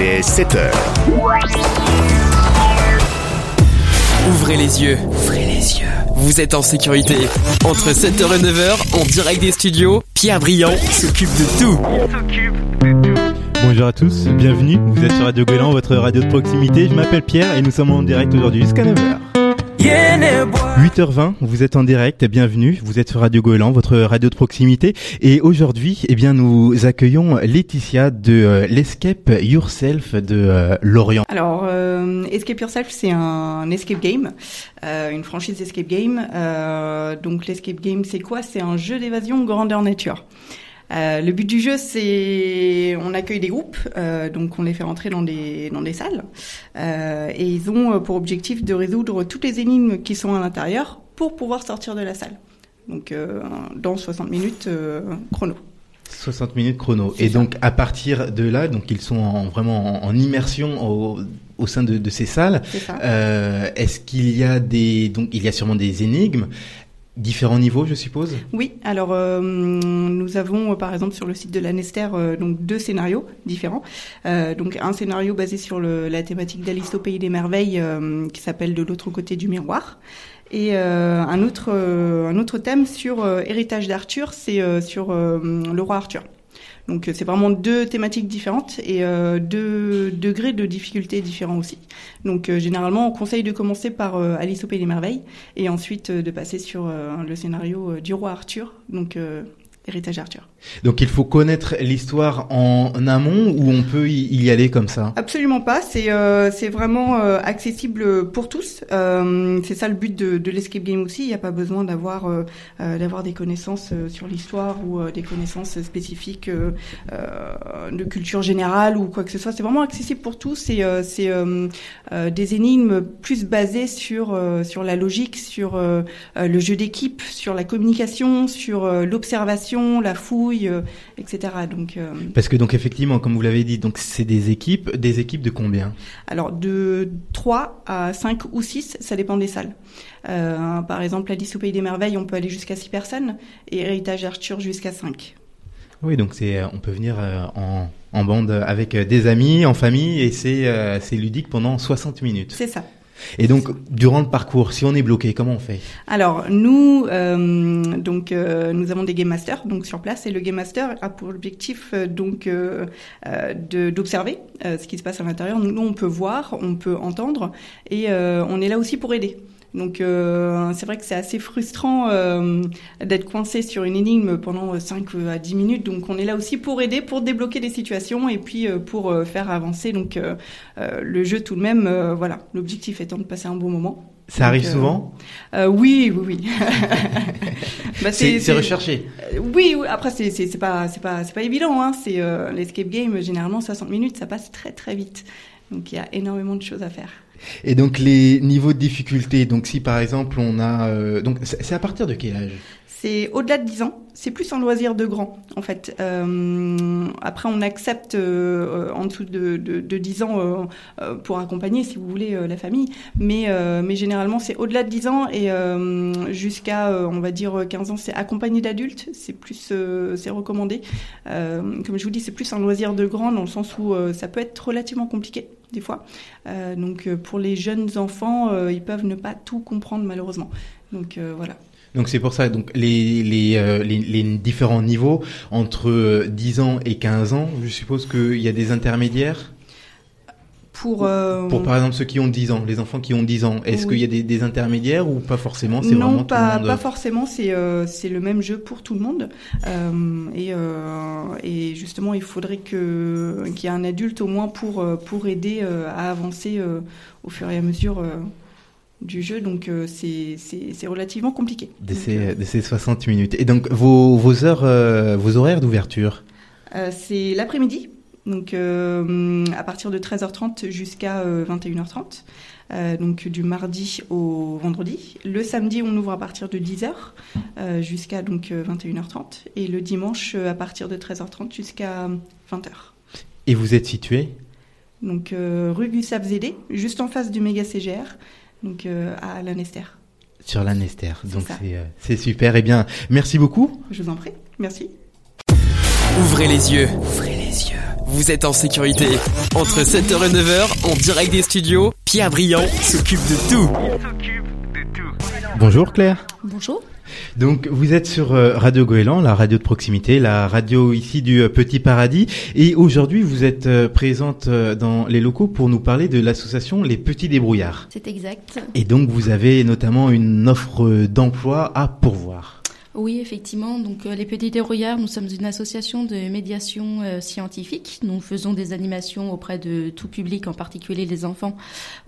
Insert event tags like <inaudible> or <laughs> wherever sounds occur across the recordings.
Il est 7 heures. Ouvrez les yeux. Ouvrez les yeux. Vous êtes en sécurité. Entre 7h et 9h, en direct des studios, Pierre Briand s'occupe de tout. Bonjour à tous, bienvenue. Vous êtes sur Radio Goéland, votre radio de proximité. Je m'appelle Pierre et nous sommes en direct aujourd'hui jusqu'à 9h. 8h20, vous êtes en direct, bienvenue. Vous êtes sur Radio Goéland, votre radio de proximité. Et aujourd'hui, eh bien, nous accueillons Laetitia de euh, l'Escape Yourself de euh, Lorient. Alors, euh, Escape Yourself, c'est un escape game, euh, une franchise escape game. Euh, donc, l'escape game, c'est quoi? C'est un jeu d'évasion grandeur nature. Euh, le but du jeu, c'est on accueille des groupes, euh, donc on les fait rentrer dans des dans des salles, euh, et ils ont pour objectif de résoudre toutes les énigmes qui sont à l'intérieur pour pouvoir sortir de la salle. Donc dans 60 minutes chrono. 60 minutes chrono. Et ça. donc, à partir de là, donc ils sont en, vraiment en, en immersion au, au sein de, de ces salles. Euh, Est-ce qu'il y a des, donc il y a sûrement des énigmes, différents niveaux, je suppose? Oui, alors euh, nous avons euh, par exemple sur le site de l'Anester euh, donc deux scénarios différents. Euh, donc un scénario basé sur le, la thématique d'Alice au pays des merveilles euh, qui s'appelle De l'autre côté du miroir. Et un autre un autre thème sur héritage d'Arthur, c'est sur le roi Arthur. Donc euh, c'est vraiment deux thématiques différentes et euh, deux degrés de difficulté différents aussi. Donc euh, généralement on conseille de commencer par Alice au pays des merveilles et ensuite de passer sur le scénario du roi Arthur, donc héritage d'Arthur. Donc il faut connaître l'histoire en amont ou on peut y, aller comme ça. Absolument pas, c'est euh, vraiment euh, accessible pour tous. Euh, c'est ça le but de, de l'escape game aussi. Il n'y a pas besoin d'avoir d'avoir des connaissances sur l'histoire ou des connaissances spécifiques de culture générale ou quoi que ce soit. C'est vraiment accessible pour tous. C'est c'est des énigmes plus basées sur sur la logique, sur le jeu d'équipe, sur la communication, sur l'observation, la fouille, euh, etc. Donc euh, Parce que donc effectivement, comme vous l'avez dit, donc c'est des équipes, des équipes de combien? Alors de 3 à 5 ou 6, ça dépend des salles. Euh, par exemple, Alice au Pays des Merveilles, on peut aller jusqu'à 6 personnes et Héritage Arthur jusqu'à 5. Oui, donc c'est, on peut venir en, en bande avec des amis, en famille, et c'est, c'est ludique pendant 60 minutes. C'est ça. Et donc durant le parcours, si on est bloqué, comment on fait? Alors nous, euh, donc euh, nous avons des game masters donc sur place et le game master a pour objectif euh, donc d'observer ce qui se passe à l'intérieur. Nous, on peut voir, on peut entendre et on est là aussi pour aider. Donc euh, c'est vrai que c'est assez frustrant euh, d'être coincé sur une énigme pendant 5 à 10 minutes. Donc on est là aussi pour aider, pour débloquer des situations et puis euh, pour euh, faire avancer donc euh, euh, le jeu tout de même. euh, voilà, l'objectif étant de passer un bon moment. Ça Donc, arrive euh, souvent? euh, oui, oui, oui. <laughs> Bah, C'est recherché. euh, Oui, oui. Après, c'est pas c'est pas c'est pas évident. Hein. C'est euh, l'escape game. Généralement, 60 minutes, ça passe très très vite. Donc il y a énormément de choses à faire. Et donc les niveaux de difficulté, donc si par exemple on a... euh, donc c'est à partir de quel âge? C'est au-delà de 10 ans. C'est plus un loisir de grand, en fait. Euh, après, on accepte euh, en dessous de, de, de 10 ans euh, pour accompagner, si vous voulez, la famille. Mais, mais généralement, c'est au-delà de 10 ans et jusqu'à, on va dire, 15 ans, c'est accompagné d'adultes. C'est plus, c'est recommandé. Comme je vous dis, c'est plus un loisir de grand dans le sens où ça peut être relativement compliqué des fois. Euh, donc, euh, pour les jeunes enfants, euh, ils peuvent ne pas tout comprendre malheureusement. Donc voilà. Donc c'est pour ça, donc les, les, différents niveaux entre euh, 10 ans et 15 ans, je suppose qu'il y a des intermédiaires? Pour, euh, Pour par exemple ceux qui ont 10 ans, les enfants qui ont 10 ans, est-ce Oui. qu'il y a des, des intermédiaires ou pas forcément C'est non, vraiment pas, tout le monde pas forcément. C'est euh, le même jeu pour tout le monde. Euh, et, euh, et justement, il faudrait qu'il y ait un adulte au moins pour euh, pour aider euh, à avancer euh, au fur et à mesure euh, du jeu. Donc euh, c'est relativement compliqué. de Donc, ces, euh, de ces 60 minutes. Et donc vos, vos heures, euh, vos horaires d'ouverture? Euh, c'est l'après-midi. Donc euh, à partir de 13h30 jusqu'à euh, 21h30. Euh, donc du mardi au vendredi. Le samedi, on ouvre à partir de 10h euh, jusqu'à donc euh, 21h30 et le dimanche euh, à partir de 13h30 jusqu'à 20h. Et vous êtes situé? Donc euh, rue Gustave Zédé, juste en face du méga CGR, donc euh, à Lanester. sur l'Anester. Donc euh, c'est super. Eh bien, merci beaucoup. Je vous en prie. Merci. Ouvrez les yeux. Ouvrez les yeux. Vous êtes en sécurité. Entre 7h et 9h, en direct des studios, Pierre Briand s'occupe de tout. Bonjour Claire. Bonjour. Donc vous êtes sur euh, Radio Goéland, la radio de proximité, la radio ici du euh, Petit Paradis. Et aujourd'hui vous êtes euh, présente dans les locaux pour nous parler de l'association Les Petits Débrouillards. C'est exact. Et donc vous avez notamment une offre d'emploi à pourvoir. Oui, effectivement. Donc, euh, les Petits Débrouillards, nous sommes une association de médiation euh, scientifique. Nous faisons des animations auprès de tout public, en particulier les enfants,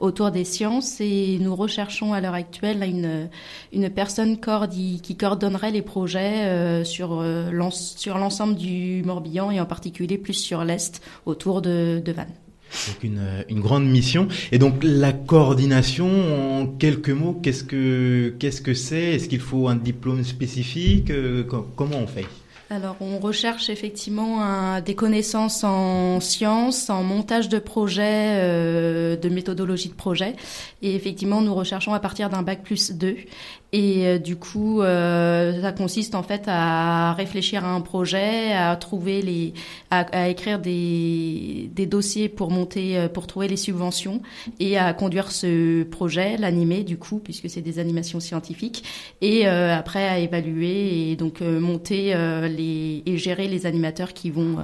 autour des sciences. Et nous recherchons à l'heure actuelle une, personne qui coordonnerait les projets euh, sur, l'ensemble du Morbihan et en particulier plus sur l'Est, autour de Vannes. Donc une, une, grande mission. Et donc la coordination, en quelques mots, qu'est-ce que qu'est-ce que c'est? Est-ce qu'il faut un diplôme spécifique? Euh, Comment on fait? Alors, on recherche effectivement des connaissances en sciences, en montage de projets, euh, de méthodologie de projet. Et effectivement, nous recherchons à partir d'un bac plus 2. Et euh, du coup, euh, ça consiste en fait à réfléchir à un projet, à trouver les, à, à écrire des, des, dossiers pour monter, euh, pour trouver les subventions et à conduire ce projet, l'animer du coup, puisque c'est des animations scientifiques, et euh, après à évaluer et donc monter les et gérer les animateurs qui vont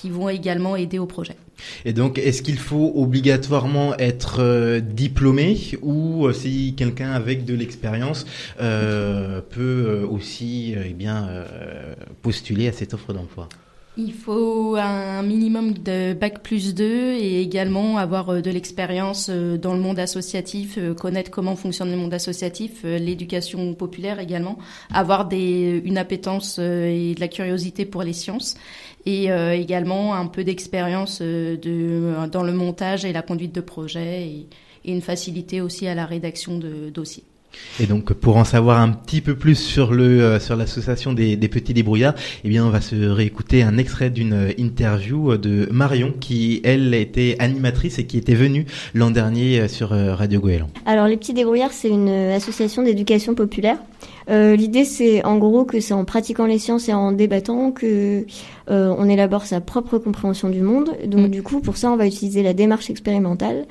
qui vont également aider au projet. Et donc, est-ce qu'il faut obligatoirement être euh, diplômé ou euh, si quelqu'un avec de l'expérience euh, peut aussi eh bien postuler à cette offre d'emploi? Il faut un minimum de bac plus 2 et également avoir de l'expérience dans le monde associatif, connaître comment fonctionne le monde associatif, l'éducation populaire également, avoir des, une appétence et de la curiosité pour les sciences et euh, également un peu d'expérience euh, de, dans le montage et la conduite de projet et, et une facilité aussi à la rédaction de dossiers. Et donc, pour en savoir un petit peu plus sur le euh, sur l'association des, des, petits débrouillards, eh bien, on va se réécouter un extrait d'une interview de Marion, qui elle était animatrice et qui était venue l'an dernier sur Radio Goéland. Alors, les petits débrouillards, c'est une association d'éducation populaire euh, l'idée, c'est en gros que c'est en pratiquant les sciences et en débattant que euh, on élabore sa propre compréhension du monde. Donc, mm. du coup, pour ça, on va utiliser la démarche expérimentale.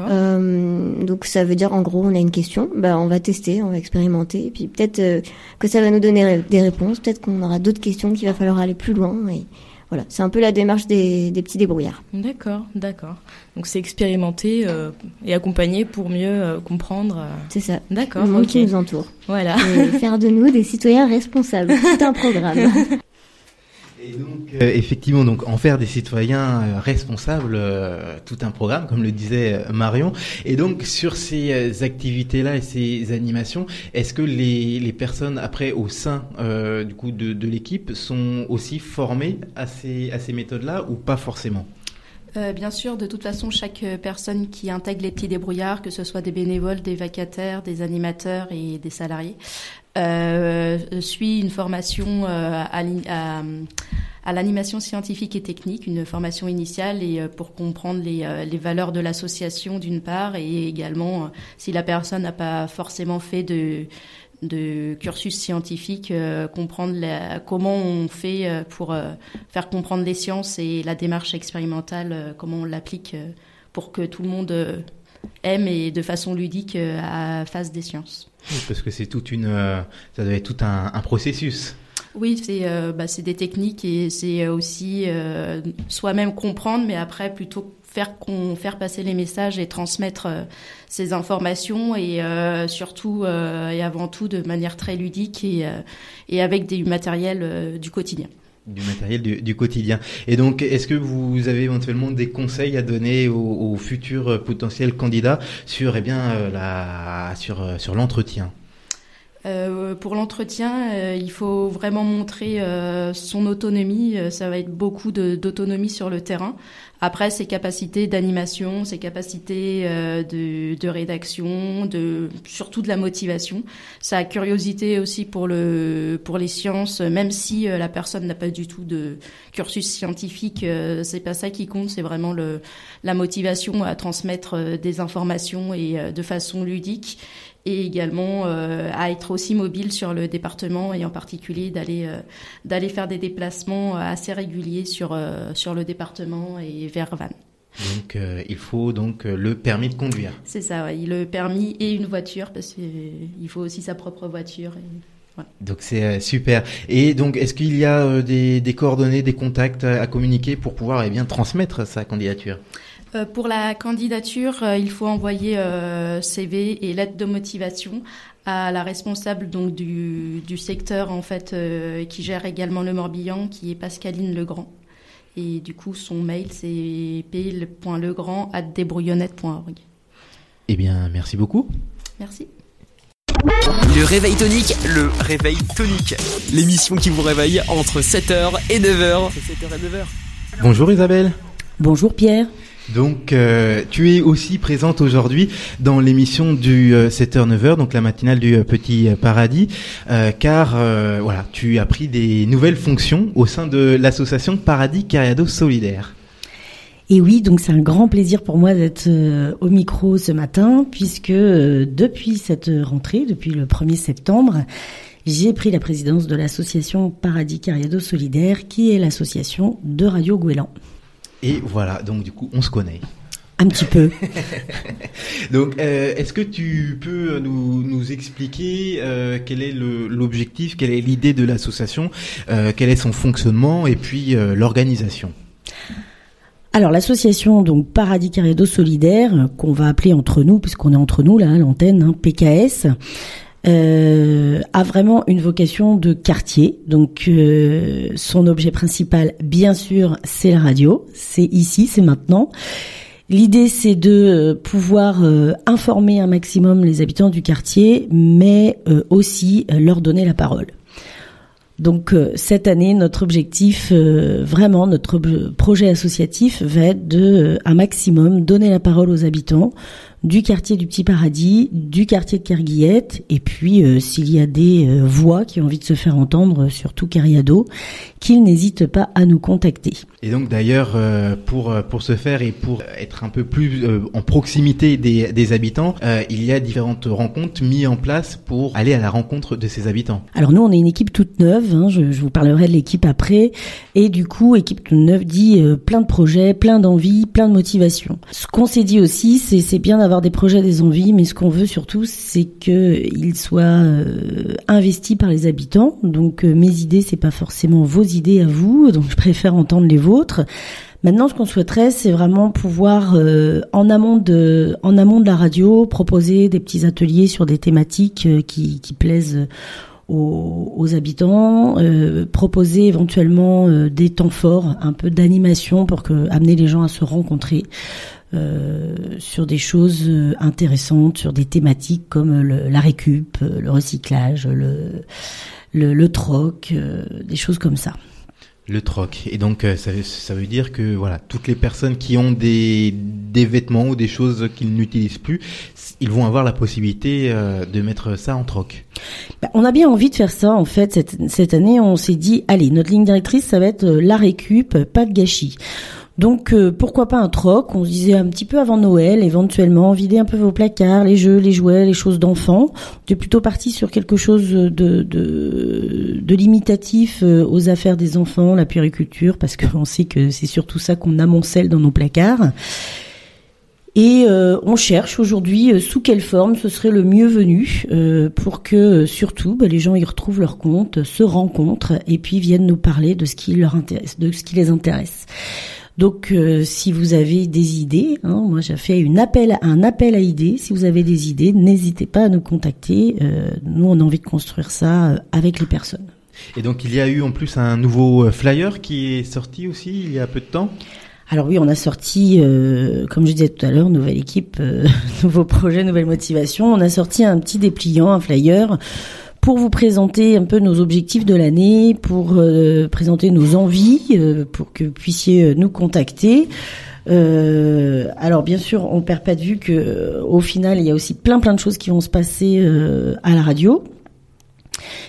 Euh, donc, ça veut dire, en gros, on a une question, bah, on va tester, on va expérimenter, et puis peut-être que ça va nous donner des réponses. Peut-être qu'on aura d'autres questions qu'il va falloir aller plus loin. Et, voilà, c'est un peu la démarche des, petits débrouillards. D'accord, d'accord. Donc c'est expérimenter euh, et accompagner pour mieux euh, comprendre. Euh, c'est ça. D'accord. Le monde qui nous entoure. Voilà. Et faire de nous des citoyens responsables. <laughs> C'est un programme. Donc, euh, effectivement, donc en faire des citoyens euh, responsables, euh, tout un programme, comme le disait Marion. Et donc, sur ces activités-là et ces animations, est-ce que les, personnes après au sein du coup de, de l'équipe sont aussi formées à ces à ces méthodes-là ou pas forcément? Bien sûr, de toute façon, chaque personne qui intègre les petits débrouillards, que ce soit des bénévoles, des vacataires, des animateurs et des salariés, euh, suit une formation euh, à, l'animation scientifique et technique, une formation initiale et euh, pour comprendre les, euh, les valeurs de l'association d'une part et également si la personne n'a pas forcément fait de de cursus scientifique, comprendre la, comment on fait pour faire comprendre les sciences et la démarche expérimentale, comment on l'applique pour que tout le monde aime et de façon ludique à face des sciences parce que c'est toute une, euh, ça doit être tout un, un processus. Oui, c'est euh, bah, des techniques et c'est aussi euh, soi-même comprendre, mais après plutôt faire faire passer les messages et transmettre euh, ces informations et surtout et avant tout de manière très ludique et, et avec des matériels du quotidien du matériel du, du, quotidien. Et donc, est-ce que vous avez éventuellement des conseils à donner aux, aux futurs potentiels candidats sur, eh bien, euh, la, sur, euh, sur l'entretien? Euh, pour l'entretien, euh, il faut vraiment montrer euh, son autonomie. ça va être beaucoup d'autonomie sur le terrain. Après, ses capacités d'animation, ses capacités de, de, rédaction, de surtout de la motivation, sa curiosité aussi pour le pour les sciences, même si la personne n'a pas du tout de cursus scientifique, c'est pas ça qui compte. C'est vraiment le la motivation à transmettre des informations et de façon ludique et également à être aussi mobile sur le département et en particulier d'aller d'aller faire des déplacements assez réguliers sur sur le département et vers Vannes. Donc il faut donc le permis de conduire. C'est ça, oui, le permis et une voiture parce qu'il faut aussi sa propre voiture. Et... Donc c'est euh, super. Et donc est-ce qu'il y a euh, des, coordonnées, des contacts à communiquer pour pouvoir eh bien transmettre sa candidature? Euh, Pour la candidature, il faut envoyer CV et lettre de motivation à la responsable donc du, du secteur en fait qui gère également le Morbihan, qui est Pascaline Legrand. Et du coup, son mail c'est pile.legrand@débrouillonnette.org. Eh bien, merci beaucoup. Merci. Le réveil tonique, le réveil tonique. L'émission qui vous réveille entre 7h et 9h. 7h et 9h. Bonjour Isabelle. Bonjour Pierre. Donc, euh, tu es aussi présente aujourd'hui dans l'émission du 7h-9h, euh, donc la matinale du euh, Petit Paradis, car voilà, tu as pris des nouvelles fonctions au sein de l'association Paradis Cariado Solidaire. Et oui, donc c'est un grand plaisir pour moi d'être au micro ce matin, puisque depuis cette rentrée, depuis le 1er septembre, j'ai pris la présidence de l'association Paradis Cariado Solidaire, qui est l'association de Radio Gouélan. Et voilà, donc du coup, on se connaît. Un petit peu. <laughs> donc, euh, est-ce que tu peux nous, nous expliquer quel est l'objectif, quelle est l'idée de l'association, quel est son fonctionnement et puis l'organisation? Alors l'association donc Paradis Carédo Solidaire qu'on va appeler entre nous puisqu'on est entre nous là à l'antenne hein, PKS euh, a vraiment une vocation de quartier. Donc euh, son objet principal bien sûr c'est la radio, c'est ici, c'est maintenant. L'idée, c'est de euh, pouvoir informer un maximum les habitants du quartier, mais aussi leur donner la parole. Donc euh, cette année, notre objectif, euh, vraiment notre projet associatif, va être de euh, un maximum donner la parole aux habitants, du quartier du Petit Paradis, du quartier de Kerguillette, et puis euh, s'il y a des euh, voix qui ont envie de se faire entendre, surtout Cariado, qu'ils n'hésitent pas à nous contacter. Et donc d'ailleurs, euh, pour pour ce faire et pour être un peu plus en proximité des, des habitants, il y a différentes rencontres mises en place pour aller à la rencontre de ces habitants. Alors nous, on est une équipe toute neuve. Hein, je, je, vous parlerai de l'équipe après. Et du coup, équipe toute neuve dit plein de projets, plein d'envies, plein de motivation. Ce qu'on s'est dit aussi, c'est c'est bien d'avoir des projets, des envies, mais ce qu'on veut surtout, c'est qu'ils soient euh, investis par les habitants. Donc euh, mes idées, c'est pas forcément vos idées à vous, <laughs> donc je préfère entendre les vôtres. Maintenant, ce qu'on souhaiterait, c'est vraiment pouvoir, euh, en amont de, en amont de la radio, proposer des petits ateliers sur des thématiques qui, plaisent aux, habitants, proposer éventuellement des temps forts, un peu d'animation pour amener les gens à se rencontrer. Euh, sur des choses euh, intéressantes, sur des thématiques comme le, la récup, euh, le recyclage, le, le, le troc, des choses comme ça. Le troc. Et donc ça, ça, veut dire que voilà, toutes les personnes qui ont des, des vêtements ou des choses qu'ils n'utilisent plus, ils vont avoir la possibilité de mettre ça en troc. Bah, on a bien envie de faire ça en fait. Cette, cette année, on s'est dit, allez, notre ligne directrice, ça va être la récup, pas de gâchis. Donc euh, pourquoi pas un troc On se disait un petit peu avant Noël, éventuellement, vider un peu vos placards, les jeux, les jouets, les choses d'enfants. Est plutôt parti sur quelque chose de limitatif euh, aux affaires des enfants, la puériculture, parce qu'on <laughs> sait que c'est surtout ça qu'on amoncelle dans nos placards. Et euh, on cherche aujourd'hui sous quelle forme ce serait le mieux venu pour que surtout bah, les gens y retrouvent leur compte, se rencontrent et puis viennent nous parler de ce qui leur intéresse, de ce qui les intéresse. Donc, euh, si vous avez des idées, hein, moi j'ai fait une appel, un appel à idées. Si vous avez des idées, n'hésitez pas à nous contacter. Euh, nous, on a envie de construire ça euh, avec les personnes. Et donc, il y a eu en plus un nouveau flyer qui est sorti aussi il y a peu de temps? Alors oui, on a sorti, comme je disais tout à l'heure, nouvelle équipe, <laughs> nouveau projet, nouvelle motivation. On a sorti un petit dépliant, un flyer pour vous présenter un peu nos objectifs de l'année, pour euh, présenter nos envies, euh, pour que vous puissiez euh, nous contacter. alors bien sûr, on perd pas de vue que au final, il y a aussi plein plein de choses qui vont se passer à la radio.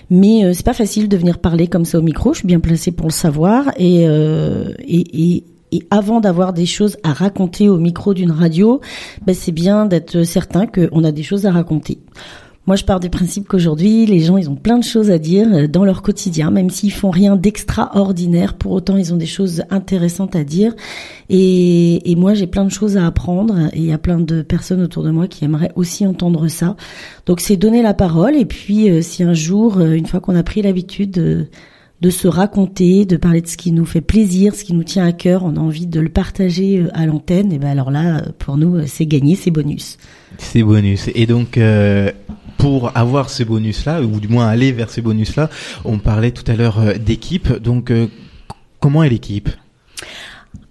Mais c'est pas facile de venir parler comme ça au micro. Je suis bien placée pour le savoir et, et, et et avant d'avoir des choses à raconter au micro d'une radio, ben c'est bien d'être certain qu'on a des choses à raconter. Moi, je pars du principe qu'aujourd'hui, les gens, ils ont plein de choses à dire euh, dans leur quotidien, même s'ils font rien d'extraordinaire. Pour autant, ils ont des choses intéressantes à dire. Et, et moi, j'ai plein de choses à apprendre. Et il y a plein de personnes autour de moi qui aimeraient aussi entendre ça. Donc, c'est donner la parole. Et puis, euh, si un jour, euh, une fois qu'on a pris l'habitude de, de se raconter, de parler de ce qui nous fait plaisir, ce qui nous tient à cœur, on a envie de le partager à l'antenne, et ben alors là, pour nous, c'est gagné, c'est bonus. C'est bonus. Et donc, euh, pour avoir ces bonus-là, ou du moins aller vers ces bonus-là, on parlait tout à l'heure euh, d'équipe. Donc, euh, comment est l'équipe?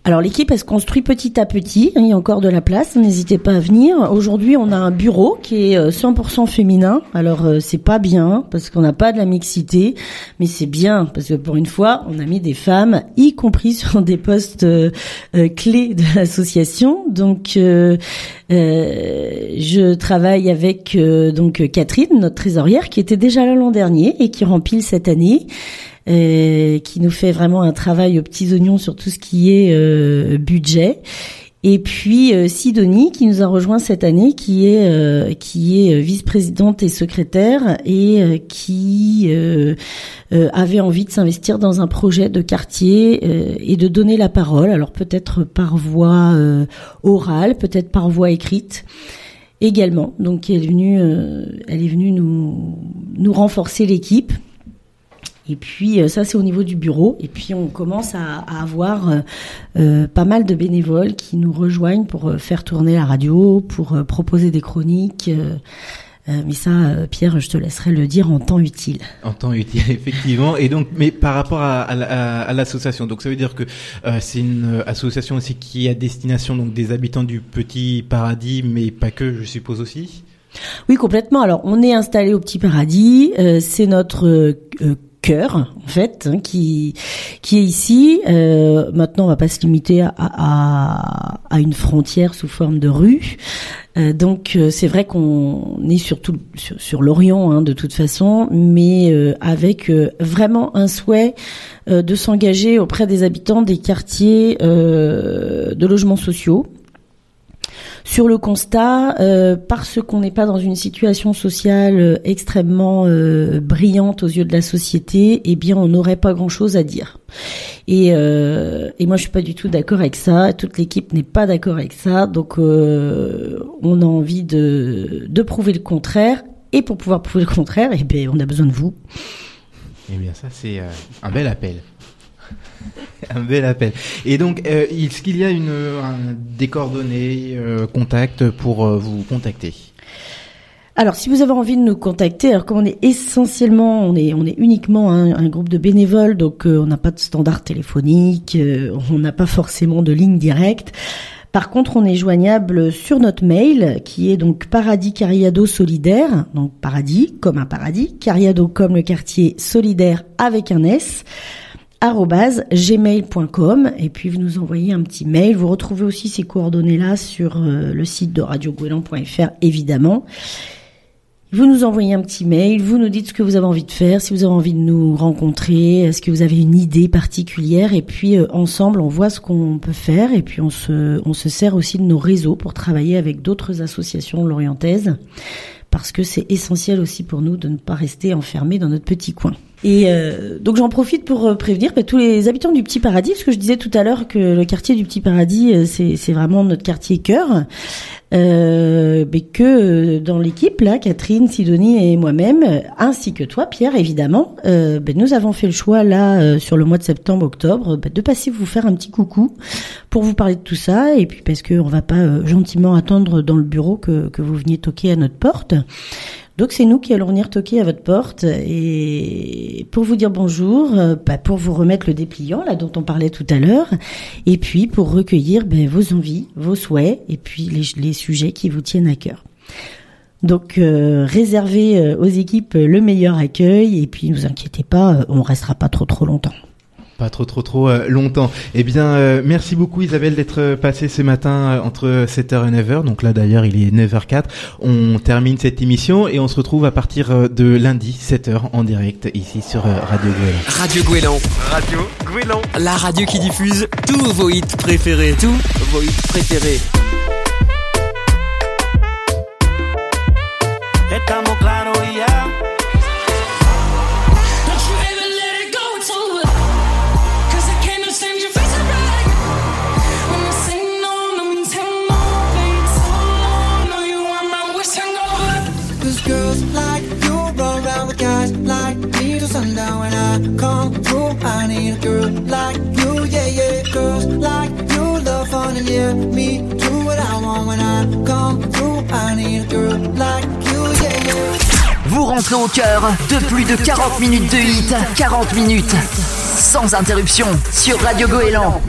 Alors l'équipe, elle se construit petit à petit. Il y a encore de la place. N'hésitez pas à venir. Aujourd'hui, on a un bureau qui est 100% féminin. Alors c'est pas bien parce qu'on n'a pas de la mixité, mais c'est bien parce que pour une fois, on a mis des femmes, y compris sur des postes clés de l'association. Donc euh, je travaille avec euh, donc Catherine, notre trésorière, qui était déjà là l'an dernier et qui rempile cette année. Euh, qui nous fait vraiment un travail aux petits oignons sur tout ce qui est budget. Et puis Sidonie qui nous a rejoint cette année, qui est qui est vice-présidente et secrétaire et qui avait envie de s'investir dans un projet de quartier et de donner la parole. Alors peut-être par voie orale, peut-être par voie écrite également. Donc elle est venue, elle est venue nous nous renforcer l'équipe. Et puis euh, ça c'est au niveau du bureau. Et puis on commence à, avoir euh, euh, pas mal de bénévoles qui nous rejoignent pour faire tourner la radio, pour proposer des chroniques. mais ça, Pierre, je te laisserai le dire en temps utile. En temps utile, <laughs> effectivement. Et donc, mais par rapport à, à, l'association, donc ça veut dire que c'est une association aussi qui est à destination donc des habitants du Petit Paradis, mais pas que, je suppose aussi? Oui, complètement. Alors, on est installé au Petit Paradis. c'est notre cœur en fait hein, qui qui est ici. Euh, maintenant, on va pas se limiter à, à, une frontière sous forme de rue. Euh, donc euh, c'est vrai qu'on est surtout sur, sur l'Orient hein, de toute façon, mais avec vraiment un souhait de s'engager auprès des habitants des quartiers de logements sociaux sur le constat, euh, parce qu'on n'est pas dans une situation sociale euh, extrêmement euh, brillante aux yeux de la société, eh bien, on n'aurait pas grand-chose à dire. Et, moi, je suis pas du tout d'accord avec ça. Toute l'équipe n'est pas d'accord avec ça. Donc, on a envie de, de prouver le contraire. Et pour pouvoir prouver le contraire, eh bien, on a besoin de vous. Eh bien, ça, c'est un bel appel. <laughs> un bel appel. Et donc, euh, est-ce qu'il y a une, des coordonnées, euh, contact pour euh, vous contacter? Alors, si vous avez envie de nous contacter, alors comme on est essentiellement, on est, on est uniquement un, groupe de bénévoles, donc on n'a pas de standard téléphonique, on n'a pas forcément de ligne directe. Par contre, on est joignable sur notre mail, qui est donc Paradis Cariado Solidaire, donc Paradis comme un paradis, Cariado comme le quartier solidaire avec un S gmail.com et puis vous nous envoyez un petit mail. Vous retrouvez aussi ces coordonnées-là sur euh, le site de radiogouélan.fr évidemment. Vous nous envoyez un petit mail, vous nous dites ce que vous avez envie de faire, si vous avez envie de nous rencontrer, est-ce que vous avez une idée particulière et puis euh, ensemble on voit ce qu'on peut faire et puis on se, on se sert aussi de nos réseaux pour travailler avec d'autres associations lorientaises parce que c'est essentiel aussi pour nous de ne pas rester enfermés dans notre petit coin. Et euh, donc j'en profite pour euh, prévenir bah, tous les habitants du Petit Paradis, parce que je disais tout à l'heure que le quartier du Petit Paradis, euh, c'est vraiment notre quartier cœur. Euh, mais que dans l'équipe là, Catherine, Sidonie et moi-même, ainsi que toi, Pierre, évidemment, euh, ben, nous avons fait le choix là sur le mois de septembre-octobre ben, de passer vous faire un petit coucou pour vous parler de tout ça, et puis parce que on va pas gentiment attendre dans le bureau que, que vous veniez toquer à notre porte. Donc c'est nous qui allons venir toquer à votre porte et pour vous dire bonjour, euh, bah, pour vous remettre le dépliant là dont on parlait tout à l'heure, et puis pour recueillir ben, vos envies, vos souhaits et puis les, sujets qui vous tiennent à cœur. Donc euh, réservez euh, aux équipes le meilleur accueil et puis ne vous inquiétez pas, on restera pas trop trop longtemps. Pas trop trop trop euh, longtemps. Eh bien, euh, merci beaucoup Isabelle d'être euh, passée ce matin entre 7h et 9h. Donc là d'ailleurs il est 9h04. On termine cette émission et on se retrouve à partir de lundi 7h en direct ici sur Radio Gouélan. Radio Gouélan. Radio Gouélan. La radio qui diffuse tous vos hits préférés. Tous vos hits préférés. Estamos claros rentrez au cœur de plus de 40 minutes de hit, 40 minutes sans interruption sur Radio Goéland.